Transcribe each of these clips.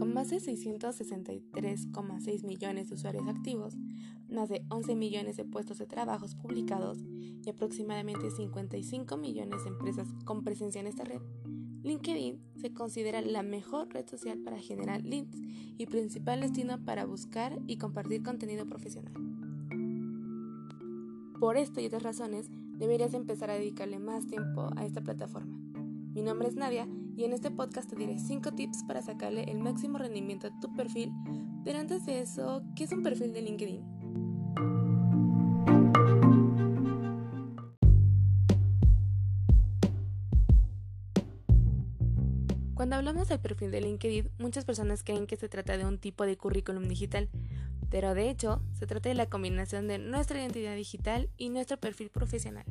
Con más de 663,6 millones de usuarios activos, más de 11 millones de puestos de trabajos publicados y aproximadamente 55 millones de empresas con presencia en esta red, LinkedIn se considera la mejor red social para generar links y principal destino para buscar y compartir contenido profesional. Por esto y otras razones, deberías empezar a dedicarle más tiempo a esta plataforma. Mi nombre es Nadia y en este podcast te diré 5 tips para sacarle el máximo rendimiento a tu perfil, pero antes de eso, ¿qué es un perfil de LinkedIn? Cuando hablamos del perfil de LinkedIn, muchas personas creen que se trata de un tipo de currículum digital, pero de hecho se trata de la combinación de nuestra identidad digital y nuestro perfil profesional.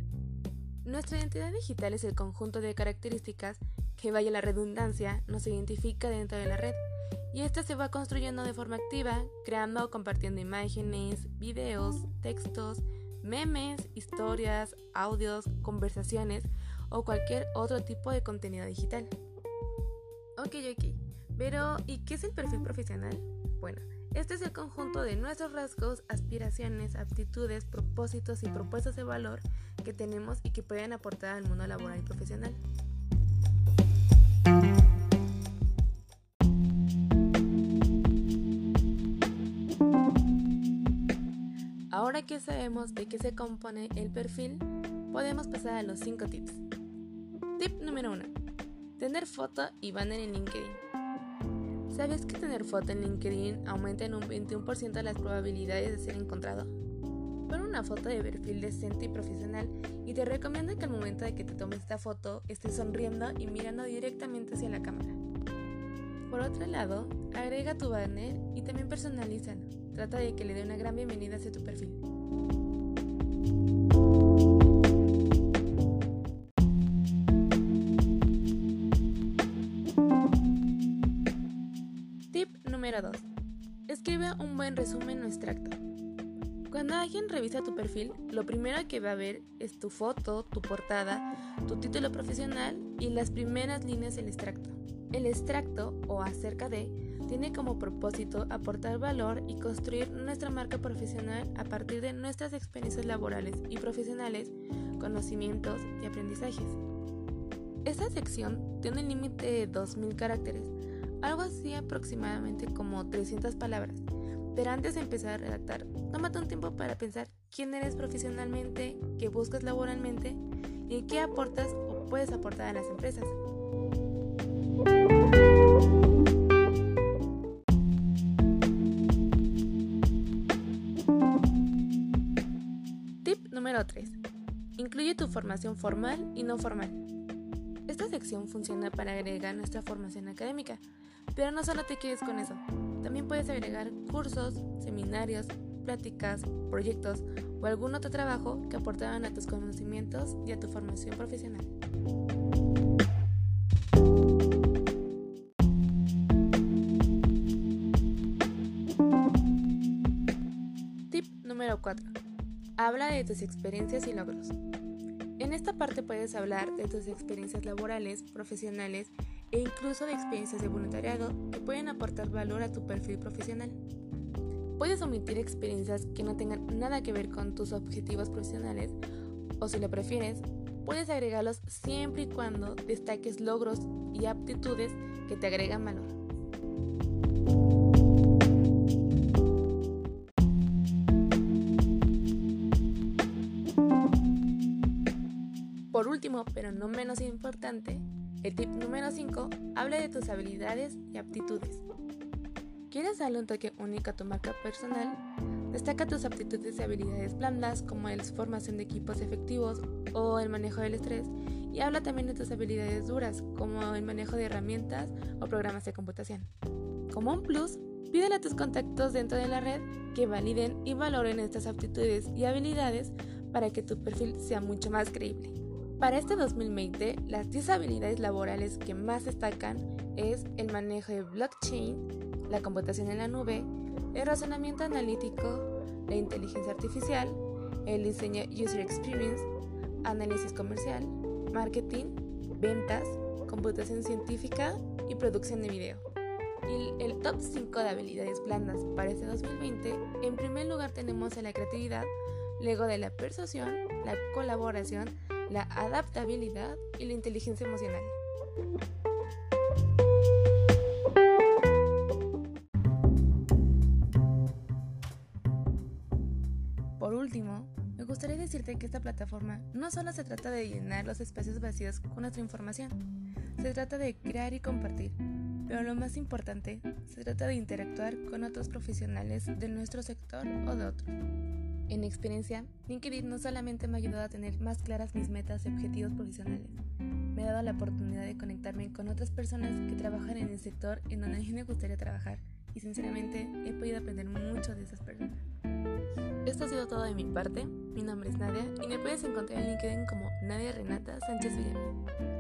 Nuestra identidad digital es el conjunto de características que, vaya la redundancia, nos identifica dentro de la red, y esta se va construyendo de forma activa, creando o compartiendo imágenes, videos, textos, memes, historias, audios, conversaciones o cualquier otro tipo de contenido digital. Ok, ok, pero ¿y qué es el perfil profesional? Bueno, este es el conjunto de nuestros rasgos, aspiraciones, aptitudes, propósitos y propuestas de valor que tenemos y que pueden aportar al mundo laboral y profesional. Ahora que sabemos de qué se compone el perfil, podemos pasar a los 5 tips. Tip número 1. Tener foto y banner en LinkedIn. ¿Sabes que tener foto en LinkedIn aumenta en un 21% las probabilidades de ser encontrado? Pon una foto de perfil decente y profesional y te recomiendo que al momento de que te tomes esta foto estés sonriendo y mirando directamente hacia la cámara. Por otro lado, agrega tu banner y también personalízalo. Trata de que le dé una gran bienvenida hacia tu perfil. Número 2. Escribe un buen resumen o extracto. Cuando alguien revisa tu perfil, lo primero que va a ver es tu foto, tu portada, tu título profesional y las primeras líneas del extracto. El extracto, o acerca de, tiene como propósito aportar valor y construir nuestra marca profesional a partir de nuestras experiencias laborales y profesionales, conocimientos y aprendizajes. Esta sección tiene un límite de 2.000 caracteres, algo así aproximadamente como 300 palabras. Pero antes de empezar a redactar, tómate un tiempo para pensar quién eres profesionalmente, qué buscas laboralmente y qué aportas o puedes aportar a las empresas. Tip número 3. Incluye tu formación formal y no formal. Esta sección funciona para agregar nuestra formación académica, pero no solo te quedes con eso, también puedes agregar cursos, seminarios, pláticas, proyectos o algún otro trabajo que aportaran a tus conocimientos y a tu formación profesional. Tip número 4. Habla de tus experiencias y logros. En esta parte puedes hablar de tus experiencias laborales, profesionales e incluso de experiencias de voluntariado que pueden aportar valor a tu perfil profesional. Puedes omitir experiencias que no tengan nada que ver con tus objetivos profesionales o si lo prefieres, puedes agregarlos siempre y cuando destaques logros y aptitudes que te agregan valor. Por último, pero no menos importante, el tip número 5 habla de tus habilidades y aptitudes. ¿Quieres darle un toque único a tu marca personal? Destaca tus aptitudes y habilidades blandas como la formación de equipos efectivos o el manejo del estrés y habla también de tus habilidades duras como el manejo de herramientas o programas de computación. Como un plus, pídele a tus contactos dentro de la red que validen y valoren estas aptitudes y habilidades para que tu perfil sea mucho más creíble. Para este 2020, las 10 habilidades laborales que más destacan es el manejo de blockchain, la computación en la nube, el razonamiento analítico, la inteligencia artificial, el diseño user experience, análisis comercial, marketing, ventas, computación científica y producción de video. Y el top 5 de habilidades blandas para este 2020, en primer lugar tenemos la creatividad, luego de la persuasión, la colaboración, la adaptabilidad y la inteligencia emocional. Por último, me gustaría decirte que esta plataforma no solo se trata de llenar los espacios vacíos con nuestra información, se trata de crear y compartir, pero lo más importante, se trata de interactuar con otros profesionales de nuestro sector o de otros. En experiencia, LinkedIn no solamente me ha ayudado a tener más claras mis metas y objetivos profesionales, me ha dado la oportunidad de conectarme con otras personas que trabajan en el sector en donde a mí me gustaría trabajar y sinceramente he podido aprender mucho de esas personas. Esto ha sido todo de mi parte, mi nombre es Nadia y me puedes encontrar en LinkedIn como Nadia Renata Sánchez Villamil.